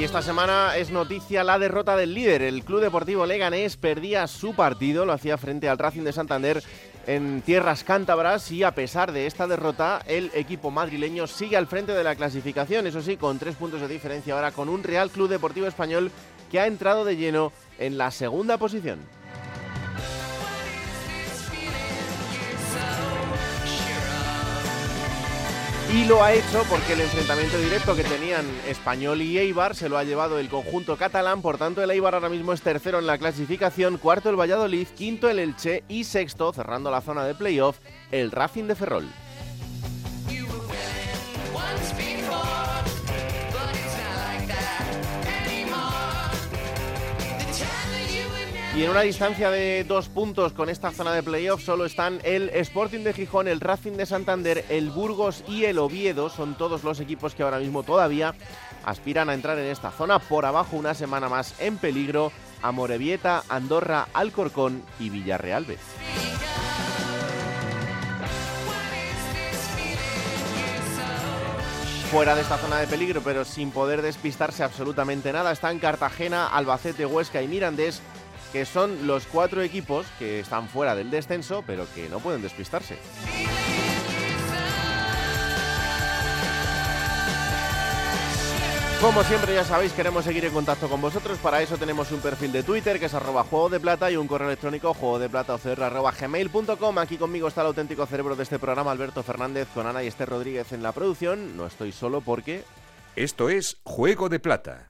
Y esta semana es noticia la derrota del líder. El Club Deportivo Leganés perdía su partido, lo hacía frente al Racing de Santander en tierras cántabras y a pesar de esta derrota, el equipo madrileño sigue al frente de la clasificación, eso sí, con tres puntos de diferencia ahora con un Real Club Deportivo Español que ha entrado de lleno en la segunda posición. Y lo ha hecho porque el enfrentamiento directo que tenían Español y Eibar se lo ha llevado el conjunto catalán. Por tanto, el Eibar ahora mismo es tercero en la clasificación, cuarto el Valladolid, quinto el Elche y sexto, cerrando la zona de playoff, el Racing de Ferrol. Y en una distancia de dos puntos con esta zona de playoff solo están el Sporting de Gijón, el Racing de Santander, el Burgos y el Oviedo. Son todos los equipos que ahora mismo todavía aspiran a entrar en esta zona. Por abajo una semana más en peligro Amorebieta, Andorra, Alcorcón y Villarreal. Fuera de esta zona de peligro, pero sin poder despistarse absolutamente nada, están Cartagena, Albacete, Huesca y Mirandés que son los cuatro equipos que están fuera del descenso, pero que no pueden despistarse. Como siempre ya sabéis, queremos seguir en contacto con vosotros. Para eso tenemos un perfil de Twitter que es arroba juego de plata y un correo electrónico juego de plata. Aquí conmigo está el auténtico cerebro de este programa, Alberto Fernández, con Ana y Esther Rodríguez en la producción. No estoy solo porque... Esto es Juego de Plata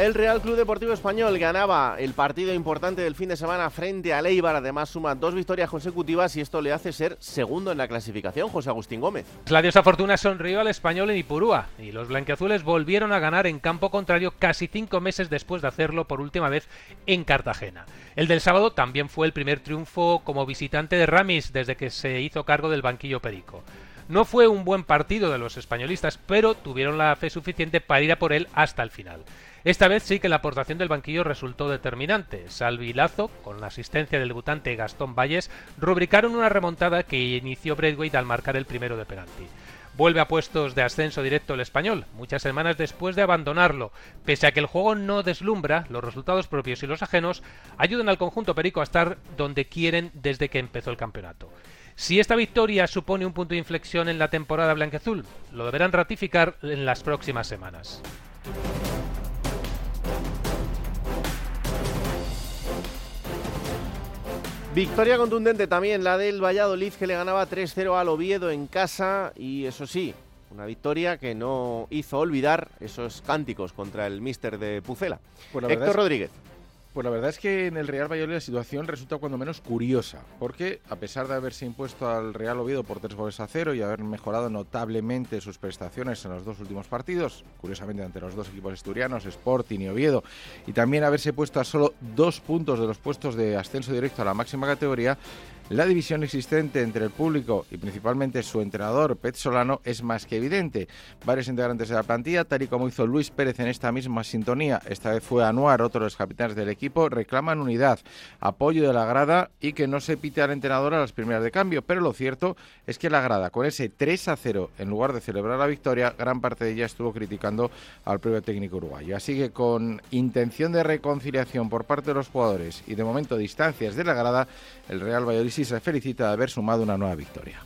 El Real Club Deportivo Español ganaba el partido importante del fin de semana frente a Eibar. Además, suma dos victorias consecutivas y esto le hace ser segundo en la clasificación. José Agustín Gómez. La diosa Fortuna sonrió al español en Ipurúa y los blanqueazules volvieron a ganar en campo contrario casi cinco meses después de hacerlo por última vez en Cartagena. El del sábado también fue el primer triunfo como visitante de Ramis desde que se hizo cargo del banquillo Perico. No fue un buen partido de los españolistas, pero tuvieron la fe suficiente para ir a por él hasta el final. Esta vez sí que la aportación del banquillo resultó determinante. Salvi y Lazo, con la asistencia del debutante Gastón Valles, rubricaron una remontada que inició Braithwaite al marcar el primero de penalti. Vuelve a puestos de ascenso directo el español, muchas semanas después de abandonarlo. Pese a que el juego no deslumbra, los resultados propios y los ajenos ayudan al conjunto perico a estar donde quieren desde que empezó el campeonato. Si esta victoria supone un punto de inflexión en la temporada blanqueazul, lo deberán ratificar en las próximas semanas. Victoria contundente también la del Valladolid que le ganaba 3-0 al Oviedo en casa y eso sí, una victoria que no hizo olvidar esos cánticos contra el míster de Pucela. Héctor Rodríguez. Pues la verdad es que en el Real Valladolid la situación resulta cuando menos curiosa, porque a pesar de haberse impuesto al Real Oviedo por tres goles a cero y haber mejorado notablemente sus prestaciones en los dos últimos partidos, curiosamente ante los dos equipos asturianos, Sporting y Oviedo, y también haberse puesto a solo dos puntos de los puestos de ascenso directo a la máxima categoría, la división existente entre el público y principalmente su entrenador, Pet Solano, es más que evidente. Varios integrantes de la plantilla, tal y como hizo Luis Pérez en esta misma sintonía, esta vez fue Anuar, otro de los capitanes del equipo, reclaman unidad, apoyo de la grada y que no se pite al entrenador a las primeras de cambio. Pero lo cierto es que la grada, con ese 3 a 0, en lugar de celebrar la victoria, gran parte de ella estuvo criticando al propio técnico uruguayo. Así que con intención de reconciliación por parte de los jugadores y de momento distancias de la grada, el Real Valladolid se felicita de haber sumado una nueva victoria.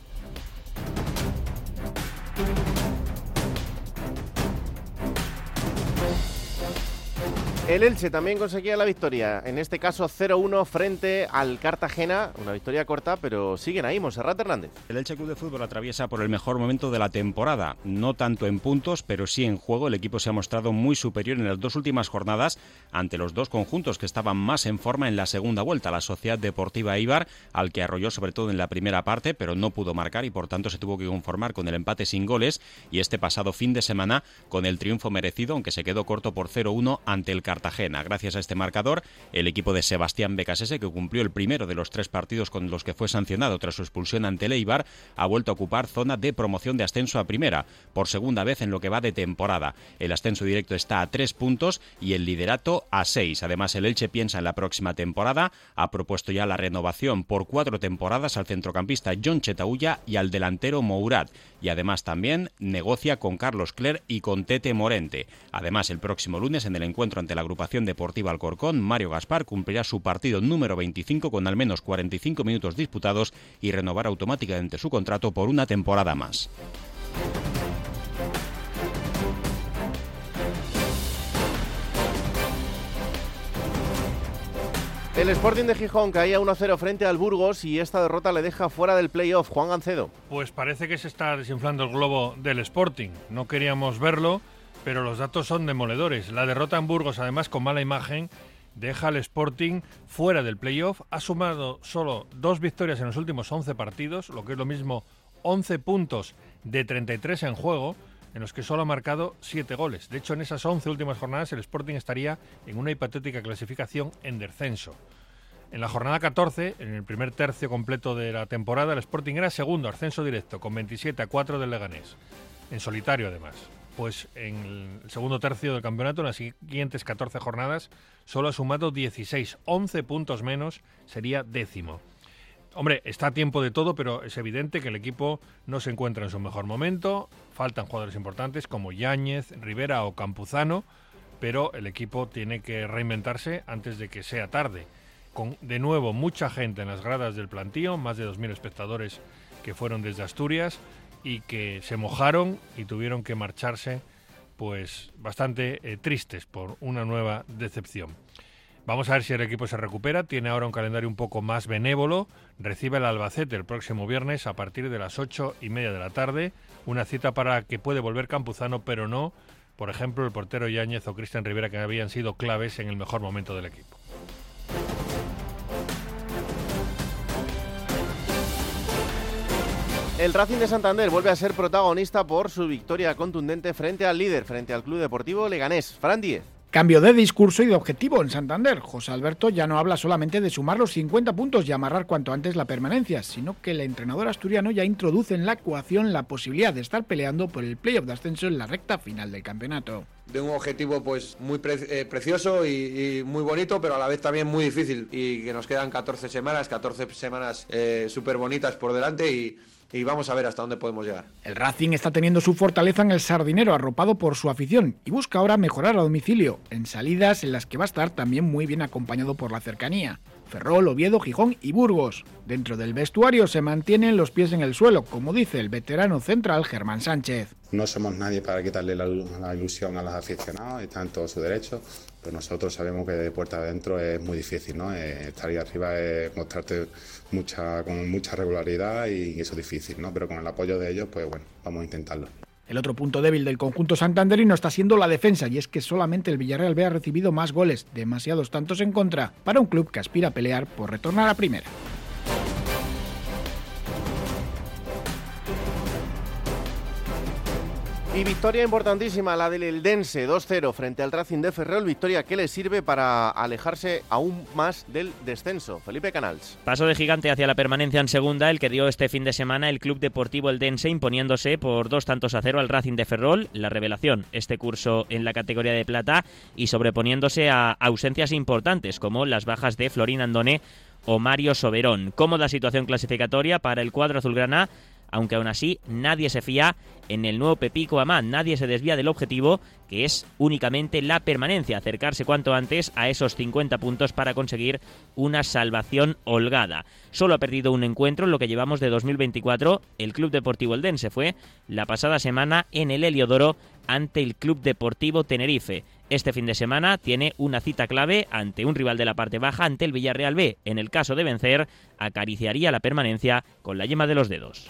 El Elche también conseguía la victoria, en este caso 0-1 frente al Cartagena, una victoria corta, pero siguen ahí, Monserrat Hernández. El Elche Club de Fútbol atraviesa por el mejor momento de la temporada, no tanto en puntos, pero sí en juego. El equipo se ha mostrado muy superior en las dos últimas jornadas ante los dos conjuntos que estaban más en forma en la segunda vuelta, la Sociedad Deportiva Ibar, al que arrolló sobre todo en la primera parte, pero no pudo marcar y por tanto se tuvo que conformar con el empate sin goles. Y este pasado fin de semana con el triunfo merecido, aunque se quedó corto por 0-1 ante el Cartagena Cartagena. Gracias a este marcador, el equipo de Sebastián Becasese, que cumplió el primero de los tres partidos con los que fue sancionado tras su expulsión ante Leibar, ha vuelto a ocupar zona de promoción de ascenso a primera, por segunda vez en lo que va de temporada. El ascenso directo está a tres puntos y el liderato a seis. Además, el Elche piensa en la próxima temporada, ha propuesto ya la renovación por cuatro temporadas al centrocampista John Chetaulla y al delantero Mourad. Y además también negocia con Carlos Cler y con Tete Morente. Además, el próximo lunes en el encuentro ante la agrupación deportiva Alcorcón, Mario Gaspar cumplirá su partido número 25 con al menos 45 minutos disputados y renovar automáticamente su contrato por una temporada más. El Sporting de Gijón caía 1-0 frente al Burgos y esta derrota le deja fuera del playoff. Juan Gancedo. Pues parece que se está desinflando el globo del Sporting. No queríamos verlo, pero los datos son demoledores. La derrota en Burgos, además con mala imagen, deja al Sporting fuera del playoff. Ha sumado solo dos victorias en los últimos 11 partidos, lo que es lo mismo 11 puntos de 33 en juego, en los que solo ha marcado 7 goles. De hecho, en esas 11 últimas jornadas el Sporting estaría en una hipotética clasificación en descenso. En la jornada 14, en el primer tercio completo de la temporada, el Sporting era segundo, ascenso directo, con 27 a 4 del Leganés. En solitario, además pues en el segundo tercio del campeonato, en las siguientes 14 jornadas, solo ha sumado 16, 11 puntos menos, sería décimo. Hombre, está a tiempo de todo, pero es evidente que el equipo no se encuentra en su mejor momento. Faltan jugadores importantes como Yáñez, Rivera o Campuzano, pero el equipo tiene que reinventarse antes de que sea tarde. Con de nuevo mucha gente en las gradas del plantío, más de 2.000 espectadores que fueron desde Asturias, y que se mojaron y tuvieron que marcharse pues bastante eh, tristes por una nueva decepción. Vamos a ver si el equipo se recupera. Tiene ahora un calendario un poco más benévolo. Recibe el Albacete el próximo viernes a partir de las ocho y media de la tarde. Una cita para que puede volver Campuzano, pero no, por ejemplo, el portero Yáñez o Cristian Rivera, que habían sido claves en el mejor momento del equipo. El Racing de Santander vuelve a ser protagonista por su victoria contundente frente al líder, frente al Club Deportivo Leganés. Fran Díez. Cambio de discurso y de objetivo en Santander. José Alberto ya no habla solamente de sumar los 50 puntos y amarrar cuanto antes la permanencia, sino que el entrenador asturiano ya introduce en la ecuación la posibilidad de estar peleando por el playoff de ascenso en la recta final del campeonato. De un objetivo pues muy eh, precioso y, muy bonito, pero a la vez también muy difícil y que nos quedan 14 semanas, 14 semanas eh, súper bonitas por delante y y vamos a ver hasta dónde podemos llegar. El Racing está teniendo su fortaleza en el Sardinero, arropado por su afición, y busca ahora mejorar a domicilio, en salidas en las que va a estar también muy bien acompañado por la cercanía. Ferrol, Oviedo, Gijón y Burgos. Dentro del vestuario se mantienen los pies en el suelo, como dice el veterano central Germán Sánchez. No somos nadie para quitarle la, ilusión a los aficionados, está en todo su derecho, nosotros sabemos que de puerta adentro es muy difícil, ¿no? Eh, estar ahí arriba es mostrarte mucha, con mucha regularidad y eso es difícil, ¿no? Pero con el apoyo de ellos, pues bueno, vamos a intentarlo. El otro punto débil del conjunto santanderino está siendo la defensa, y es que solamente el Villarreal B ha recibido más goles, demasiados tantos en contra, para un club que aspira a pelear por retornar a primera. Y victoria importantísima, la del Eldense, 2-0 frente al Racing de Ferrol, victoria que le sirve para alejarse aún más del descenso. Felipe Canals. Paso de gigante hacia la permanencia en segunda, el que dio este fin de semana el Club Deportivo Eldense imponiéndose por dos tantos a cero al Racing de Ferrol, la revelación este curso en la categoría de plata y sobreponiéndose a ausencias importantes como las bajas de Florín Andone o Mario Soberón. Cómoda situación clasificatoria para el cuadro azulgrana aunque aún así nadie se fía en el nuevo Pepico Amán, nadie se desvía del objetivo que es únicamente la permanencia, acercarse cuanto antes a esos 50 puntos para conseguir una salvación holgada. Solo ha perdido un encuentro en lo que llevamos de 2024, el Club Deportivo Eldense fue la pasada semana en el Heliodoro ante el Club Deportivo Tenerife. Este fin de semana tiene una cita clave ante un rival de la parte baja, ante el Villarreal B. En el caso de vencer, acariciaría la permanencia con la yema de los dedos.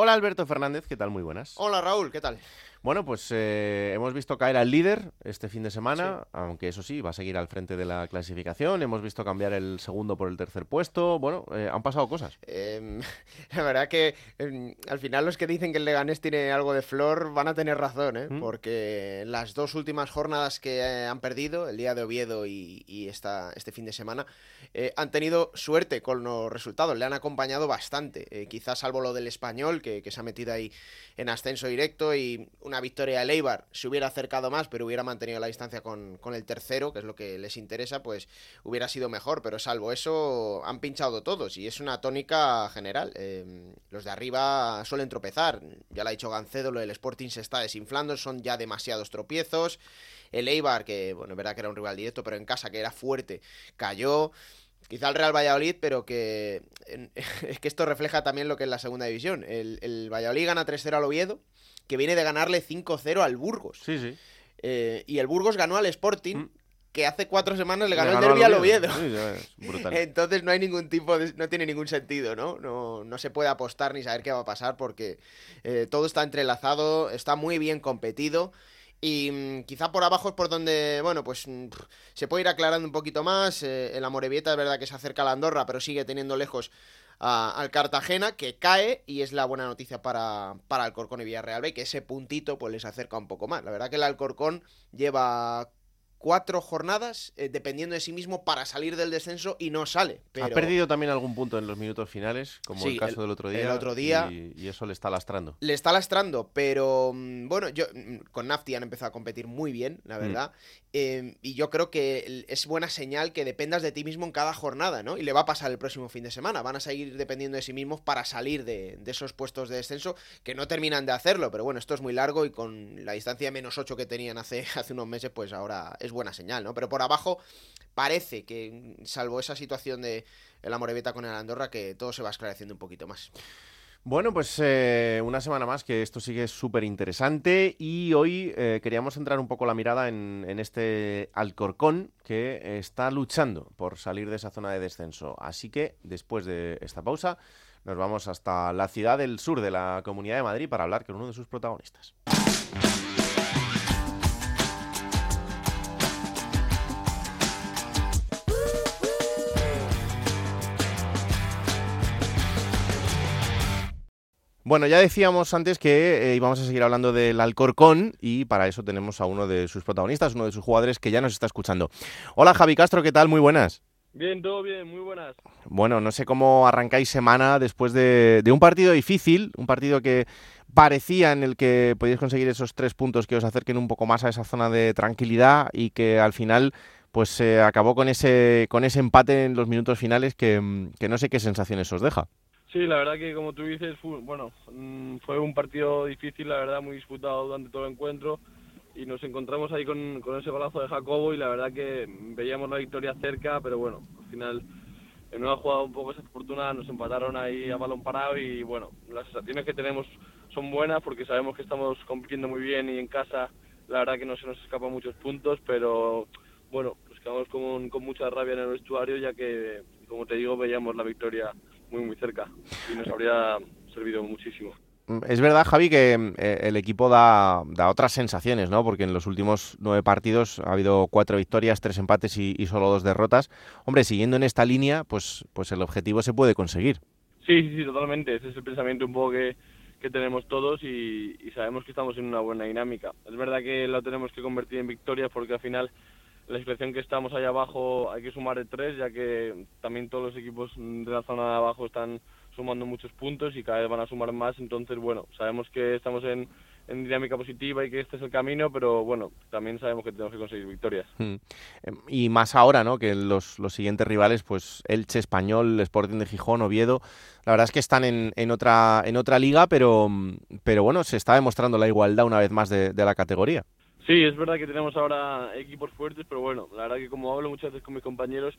Hola Alberto Fernández, ¿qué tal? Muy buenas. Hola Raúl, ¿qué tal? Bueno, pues eh, hemos visto caer al líder este fin de semana, aunque eso sí, va a seguir al frente de la clasificación. Hemos visto cambiar el segundo por el tercer puesto. Bueno, eh, han pasado cosas. Em, la verdad que em, al final los que dicen que el Leganés tiene algo de flor van a tener razón, ¿eh? ¿Mm? porque las dos últimas jornadas que han perdido, el día de Oviedo y, y esta, este fin de semana, han tenido suerte con los resultados, le han acompañado bastante. Quizás salvo lo del español, que, que se ha metido ahí en ascenso directo y una victoria de Eibar se hubiera acercado más, pero hubiera mantenido la distancia con, con, el tercero, que es lo que les interesa, pues hubiera sido mejor. Pero salvo eso, han pinchado todos y es una tónica general. Eh, los de arriba suelen tropezar. Ya lo ha dicho Gancedo, lo del Sporting se está desinflando, son ya demasiados tropiezos. El Eibar, que bueno, es verdad que era un rival directo, pero en casa que era fuerte, cayó quizá el Real Valladolid, pero que es que esto refleja también lo que es la segunda división. El, el Valladolid gana 3-0 al Oviedo, que viene de ganarle 5-0 al Burgos. Sí, sí. Eh, y el Burgos ganó al Sporting. Mm. Que hace cuatro semanas le ganó, le ganó el derby al Oviedo. Oviedo. Sí, Entonces no hay ningún tipo de. No tiene ningún sentido, ¿no? No, no se puede apostar ni saber qué va a pasar porque eh, todo está entrelazado, está muy bien competido. Y mmm, quizá por abajo es por donde, bueno, pues mmm, se puede ir aclarando un poquito más. Eh, el Amorebieta es verdad que se acerca a la Andorra, pero sigue teniendo lejos al Cartagena, que cae y es la buena noticia para, para Alcorcón y Villarreal B, que ese puntito pues les acerca un poco más. La verdad que el Alcorcón lleva cuatro jornadas eh, dependiendo de sí mismo para salir del descenso y no sale. Pero... Ha perdido también algún punto en los minutos finales, como sí, el caso el, del otro día. El otro día. Y, y, eso le está lastrando. Le está lastrando, pero mm, bueno, yo con Nafti han empezado a competir muy bien, la verdad. Mm. Eh, y yo creo que es buena señal que dependas de ti mismo en cada jornada, ¿no? Y le va a pasar el próximo fin de semana. Van a seguir dependiendo de sí mismos para salir de, de esos puestos de descenso que no terminan de hacerlo. Pero bueno, esto es muy largo y con la distancia de menos 8 que tenían hace, hace unos meses, pues ahora es buena señal, ¿no? Pero por abajo parece que, salvo esa situación de el Amorebieta con el Andorra, que todo se va esclareciendo un poquito más. Bueno, pues eh, una semana más que esto sigue súper interesante y hoy eh, queríamos centrar un poco la mirada en, en, este Alcorcón que está luchando por salir de esa zona de descenso. Así que después de esta pausa nos vamos hasta la ciudad del sur de la Comunidad de Madrid para hablar con uno de sus protagonistas. Bueno, ya decíamos antes que eh, íbamos a seguir hablando del Alcorcón y para eso tenemos a uno de sus protagonistas, uno de sus jugadores que ya nos está escuchando. Hola Javi Castro, ¿qué tal? Muy buenas. Bien, todo bien, muy buenas. Bueno, no sé cómo arrancáis semana después de, de un partido difícil, un partido que parecía en el que podíais conseguir esos tres puntos que os acerquen un poco más a esa zona de tranquilidad y que al final pues se eh, acabó con ese, con ese empate en los minutos finales que, que no sé qué sensaciones os deja. Sí, la verdad que como tú dices, fue, bueno, mm, fue un partido difícil, la verdad, muy disputado durante todo el encuentro y nos encontramos ahí con, con, ese golazo de Jacobo y la verdad que veíamos la victoria cerca, pero bueno, al final en una jugada un poco desafortunada nos empataron ahí a balón parado y bueno, las sensaciones que tenemos son buenas porque sabemos que estamos compitiendo muy bien y en casa la verdad que no se nos escapan muchos puntos, pero bueno, nos quedamos con, con mucha rabia en el vestuario ya que, como te digo, veíamos la victoria muy muy cerca y nos habría servido muchísimo. Es verdad, Javi, que eh, el equipo da, da, otras sensaciones, ¿no? Porque en los últimos nueve partidos ha habido cuatro victorias, tres empates y, y, solo dos derrotas. Hombre, siguiendo en esta línea, pues, pues el objetivo se puede conseguir. Sí, sí, sí, totalmente. Ese es el pensamiento un poco que, que tenemos todos y, y, sabemos que estamos en una buena dinámica. Es verdad que lo tenemos que convertir en victorias porque al final la situación que estamos allá abajo hay que sumar de tres, ya que también todos los equipos de la zona de abajo están sumando muchos puntos y cada vez van a sumar más. Entonces, bueno, sabemos que estamos en, en dinámica positiva y que este es el camino, pero bueno, también sabemos que tenemos que conseguir victorias. Hmm. Y más ahora, ¿no? Que los, los siguientes rivales, pues Elche, Español, Sporting de Gijón, Oviedo, la verdad es que están en, en, otra, en otra liga, pero, pero bueno, se está demostrando la igualdad una vez más de, de la categoría. Sí, es verdad que tenemos ahora equipos fuertes, pero bueno, la verdad que como hablo muchas veces con mis compañeros,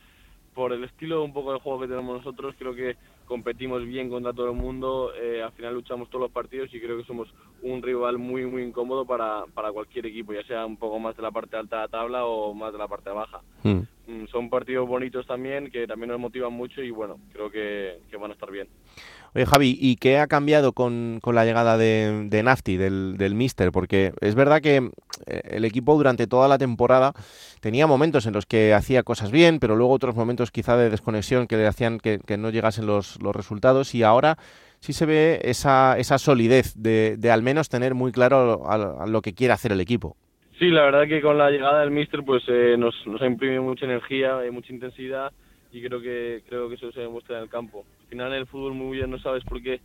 por el estilo un poco de juego que tenemos nosotros, creo que competimos bien contra todo el mundo, eh, al final luchamos todos los partidos y creo que somos un rival muy muy incómodo para, para cualquier equipo, ya sea un poco más de la parte alta de la tabla o más de la parte baja. Hmm. Mm, Son partidos bonitos también, que también nos motivan mucho y bueno, creo que, que van a estar bien. Oye, Javi, ¿y qué ha cambiado con, con la llegada de, Nafti, del, del Mister? Porque es verdad que eh, el equipo durante toda la temporada tenía momentos en los que hacía cosas bien, pero luego otros momentos quizá de desconexión que le hacían que, que no llegasen los, los resultados y ahora sí se ve esa, esa solidez de, de al menos tener muy claro lo que quiere hacer el equipo. Sí, la verdad que con la llegada del Mister pues eh, nos, nos ha imprimido mucha energía, eh, mucha intensidad y creo que creo que eso se demuestra en el campo. Al final en el fútbol muy bien no sabes por qué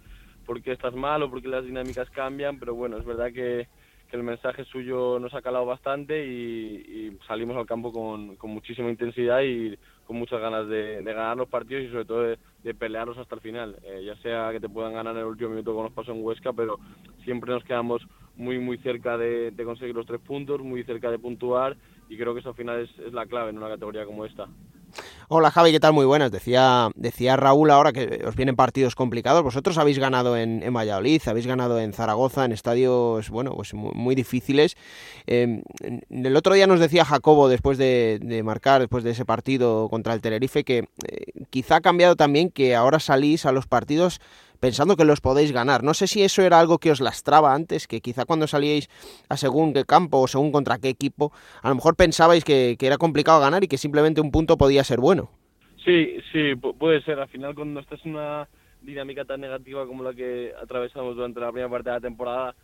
por qué estás mal o por qué las dinámicas cambian, pero bueno, es verdad que, el mensaje suyo nos ha calado bastante y, salimos al campo con, con muchísima intensidad y con muchas ganas de, de ganar los partidos y sobre todo de, de pelearlos hasta el final. Eh, ya sea que te puedan ganar en el último minuto como nos pasó en Huesca, pero siempre nos quedamos muy muy cerca de, de conseguir los tres puntos, muy cerca de puntuar y creo que eso al final es, es la clave en una categoría como esta. Hola Javi, ¿qué tal? Muy buenas. Decía, decía Raúl ahora que os vienen partidos complicados. Vosotros habéis ganado en, en Valladolid, habéis ganado en Zaragoza, en estadios bueno, pues muy, muy difíciles. Eh, el otro día nos decía Jacobo, después de, marcar, después de ese partido contra el Tenerife, que eh, quizá ha cambiado también que ahora salís a los partidos pensando que los podéis ganar. No sé si eso era algo que os lastraba antes, que quizá cuando salíais a según qué campo o según contra qué equipo, a lo mejor pensabais que, que era complicado ganar y que simplemente un punto podía ser bueno. Sí, sí, puede ser. Al final, cuando estás en una dinámica tan negativa como la que atravesamos durante la primera parte de la temporada,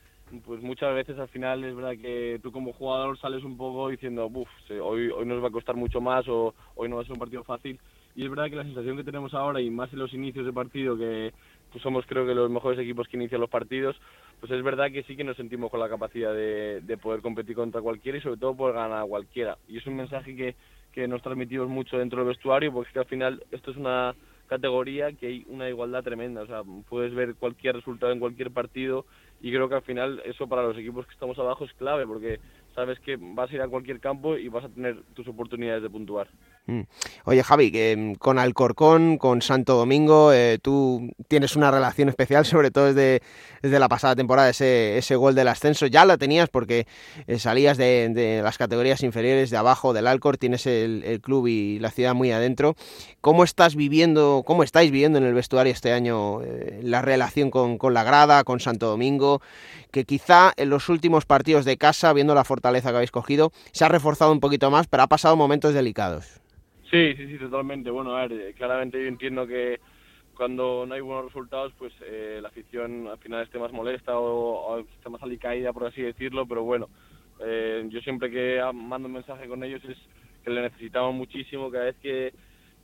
pues muchas veces al final es verdad que tú como jugador sales un poco diciendo, uff, hoy, hoy nos va a costar mucho más o hoy no va a ser un partido fácil. Y es verdad que la sensación que tenemos ahora, y más en los inicios de partido, que pues somos creo que los mejores equipos que inician los partidos, pues es verdad que sí que nos sentimos con la capacidad de, de poder competir contra cualquiera y sobre todo poder ganar a cualquiera. Y es un mensaje que, que nos transmitimos mucho dentro del vestuario, porque es que al final esto es una categoría que hay una igualdad tremenda, o sea, puedes ver cualquier resultado en cualquier partido y creo que al final eso para los equipos que estamos abajo es clave, porque sabes que vas a ir a cualquier campo y vas a tener tus oportunidades de puntuar. Mm. Oye Javi, mm, con Alcorcón, con Santo Domingo, eh, tú tienes una relación especial, sobre todo desde, desde la pasada temporada, ese, ese gol del ascenso. Ya la tenías porque eh, salías de, de, las categorías inferiores, de abajo del Alcor, tienes el, el, club y la ciudad muy adentro. ¿Cómo estás viviendo, cómo estáis viviendo en el vestuario este año eh, la relación con, con la grada, con Santo Domingo? que quizá en los últimos partidos de casa, viendo la fortaleza que habéis cogido, se ha reforzado un poquito más, pero ha pasado momentos delicados. Sí, sí, sí, totalmente. Bueno, a ver, eh, claramente yo entiendo que cuando no hay buenos resultados, pues eh, la afición al final esté más molesta o, o esté más alicaída, por así decirlo, pero bueno, eh, yo siempre que mando un mensaje con ellos es que le necesitamos muchísimo, cada vez que,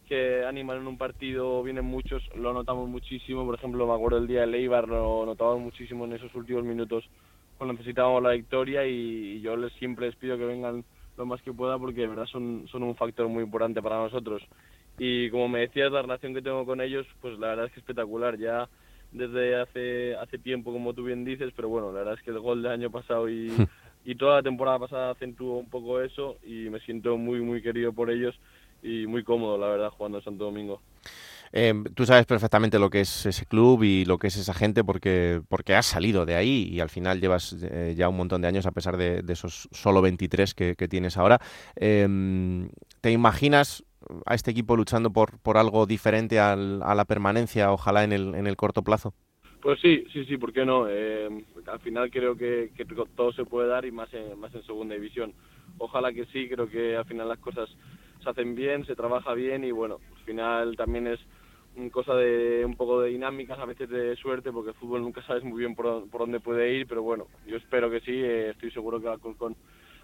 que animan en un partido vienen muchos, lo notamos muchísimo, por ejemplo, me acuerdo el día de Leibar, lo notamos muchísimo en esos últimos minutos cuando necesitábamos la victoria y, y yo les siempre les pido que vengan lo más que pueda porque de verdad son, son un factor muy importante para nosotros. Y como me decías, la relación que tengo con ellos, pues la verdad es que espectacular, ya desde hace, hace tiempo, como tú bien dices, pero bueno, la verdad es que el gol del año pasado y, y toda la temporada pasada acentuó un poco eso y me siento muy, muy querido por ellos y muy cómodo, la verdad, jugando en Santo Domingo. Eh, tú sabes perfectamente lo que es ese club y lo que es esa gente porque, porque has salido de ahí y al final llevas eh, ya un montón de años a pesar de, de esos solo 23 que, que tienes ahora. Eh, ¿Te imaginas a este equipo luchando por, por algo diferente al, a la permanencia, ojalá en el, en el corto plazo? Pues sí, sí, sí, ¿por qué no? Eh, al final creo que, que, todo se puede dar y más en, más en segunda división. Ojalá que sí, creo que al final las cosas se hacen bien, se trabaja bien y bueno, al final también es cosa de un poco de dinámicas, a veces de suerte, porque el fútbol nunca sabes muy bien por, por dónde puede ir, pero bueno, yo espero que sí, eh, estoy seguro que Alcorcón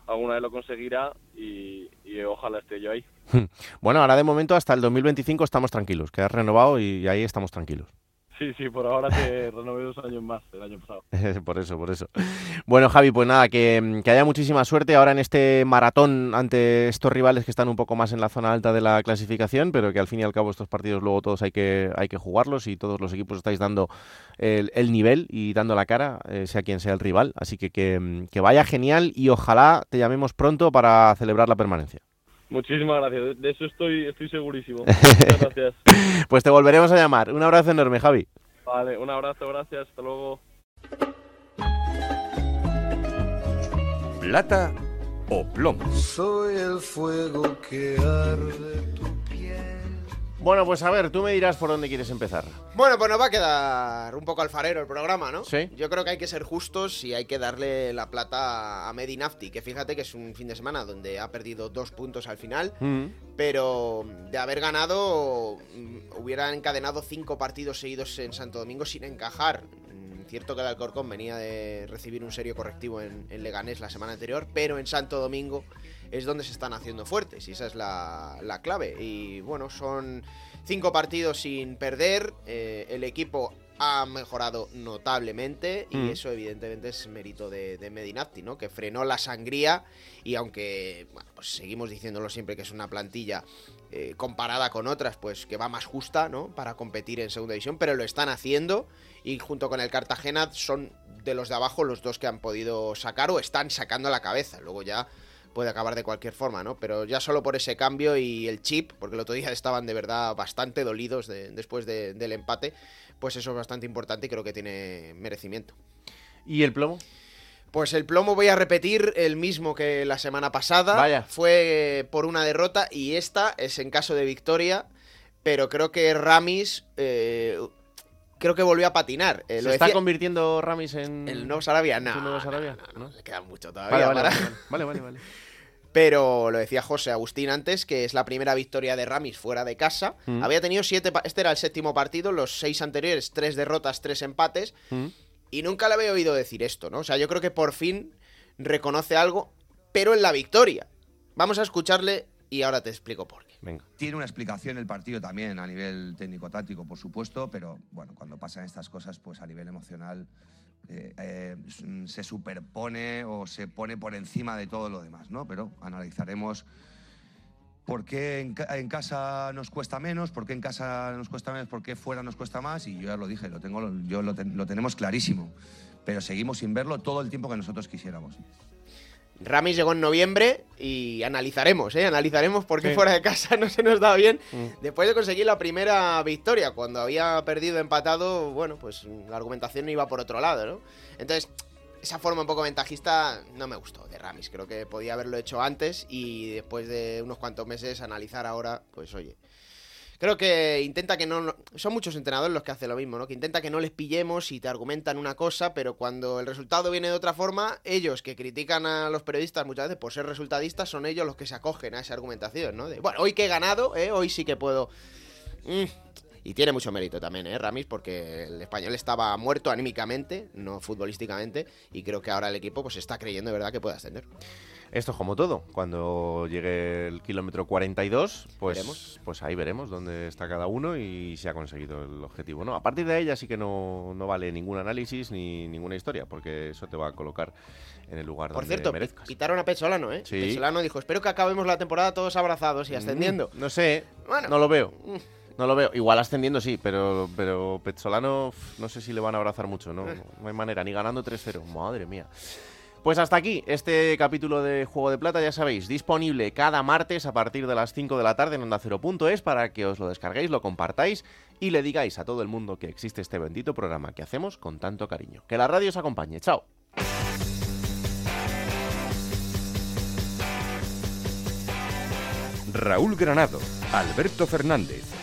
alguna vez lo conseguirá y, ojalá esté yo ahí. Bueno, ahora de momento hasta el 2025 estamos tranquilos, que has renovado y ahí estamos tranquilos. Sí, sí, por ahora te renové dos años más el año pasado. por eso, por eso. Bueno, Javi, pues nada, que, que, haya muchísima suerte ahora en este maratón ante estos rivales que están un poco más en la zona alta de la clasificación, pero que al fin y al cabo estos partidos luego todos hay que, hay que jugarlos y todos los equipos estáis dando el, el nivel y dando la cara, eh, sea quien sea el rival. Así que, que que vaya genial y ojalá te llamemos pronto para celebrar la permanencia. Muchísimas gracias, de eso estoy, estoy segurísimo. Muchas gracias. pues te volveremos a llamar. Un abrazo enorme, Javi. Vale, un abrazo, gracias, hasta luego. Plata o plomo. Soy el fuego que arde. Bueno, pues a ver, tú me dirás por dónde quieres empezar. Bueno, pues nos va a quedar un poco alfarero el programa, ¿no? Sí. Yo creo que hay que ser justos y hay que darle la plata a Medinafti, que fíjate que es un fin de semana donde ha perdido dos puntos al final, Mm. pero de haber ganado mm, hubiera encadenado cinco partidos seguidos en Santo Domingo sin encajar. Mm, Cierto que el Alcorcón venía de recibir un serio correctivo en, en Leganés la semana anterior, pero en Santo Domingo es donde se están haciendo fuertes y esa es la, la clave. Y bueno, son cinco partidos sin perder, eh, el equipo ha mejorado notablemente y Mm. eso evidentemente es mérito de, de ¿no? Que frenó la sangría y aunque bueno, pues seguimos diciéndolo siempre que es una plantilla eh, comparada con otras, pues que va más justa, ¿no? Para competir en segunda división, pero lo están haciendo y junto con el Cartagena son de los de abajo los dos que han podido sacar o están sacando la cabeza. Luego ya puede acabar de cualquier forma, ¿no? Pero ya solo por ese cambio y el chip, porque el otro día estaban de verdad bastante dolidos de- después de- del empate, pues eso es bastante importante y creo que tiene merecimiento. ¿Y el plomo? Pues el plomo voy a repetir el mismo que la semana pasada. Vaya. Fue por una derrota y esta es en caso de victoria, pero creo que Ramis eh, creo que volvió a patinar. Eh, ¿Se lo está decía- convirtiendo Ramis en el nuevo Sarabia, no. ¿Un nuevo Sarabia? no, le queda mucho todavía. vale, para- vale, vale, vale, vale. Pero lo decía José Agustín antes, que es la primera victoria de Ramis fuera de casa. Mm. Había tenido siete, este era el séptimo partido, los seis anteriores, tres derrotas, tres empates. Mm. Y nunca le había oído decir esto, ¿no? O sea, yo creo que por fin reconoce algo, pero en la victoria. Vamos a escucharle y ahora te explico por qué. Venga. Tiene una explicación el partido también a nivel técnico-táctico, por supuesto, pero bueno, cuando pasan estas cosas, pues a nivel emocional eh, eh, se superpone o se pone por encima de todo lo demás, ¿no? Pero analizaremos por qué en, ca- en casa nos cuesta menos, por qué en casa nos cuesta menos, por qué fuera nos cuesta más, y yo ya lo dije, lo, tengo, yo lo, ten- lo tenemos clarísimo, pero seguimos sin verlo todo el tiempo que nosotros quisiéramos. Ramis llegó en noviembre y analizaremos, ¿eh? Analizaremos por qué Sí. fuera de casa no se nos da bien. Mm. Después de conseguir la primera victoria, cuando había perdido empatado, bueno, pues la argumentación iba por otro lado, ¿no? Entonces, esa forma un poco ventajista no me gustó de Ramis. Creo que podía haberlo hecho antes y después de unos cuantos meses analizar ahora, pues oye. Creo que intenta que no. Son muchos entrenadores los que hacen lo mismo, ¿no? Que intenta que no les pillemos y te argumentan una cosa, pero cuando el resultado viene de otra forma, ellos que critican a los periodistas muchas veces por ser resultadistas, son ellos los que se acogen a esa argumentación, ¿no? De, bueno, hoy que he ganado, ¿eh? Hoy sí que puedo. Mm. Y tiene mucho mérito también, ¿eh, Ramis? Porque el español estaba muerto anímicamente, no futbolísticamente, y creo que ahora el equipo pues está creyendo de verdad que puede ascender. Esto es como todo. Cuando llegue el kilómetro 42, pues, Veremos. pues ahí veremos dónde está cada uno y si ha conseguido el objetivo. No, a partir de ahí ya sí que no, no vale ningún análisis ni ninguna historia, porque eso te va a colocar en el lugar Por donde cierto, merezcas. quitaron a Pesolano, ¿eh? Sí. Pesolano dijo, espero que acabemos la temporada todos abrazados y ascendiendo. Mm, no sé, Bueno. no lo veo. Mm. No lo veo. Igual ascendiendo sí, pero, pero Petzolano uf, no sé si le van a abrazar mucho. No, Eh. no hay manera, ni ganando 3-0. Madre mía. Pues hasta aquí este capítulo de Juego de Plata, ya sabéis, disponible cada martes a partir de las 5 de la tarde en onda Cero.es para que os lo descarguéis, lo compartáis y le digáis a todo el mundo que existe este bendito programa que hacemos con tanto cariño. Que la radio os acompañe. Chao. Raúl Granado, Alberto Fernández,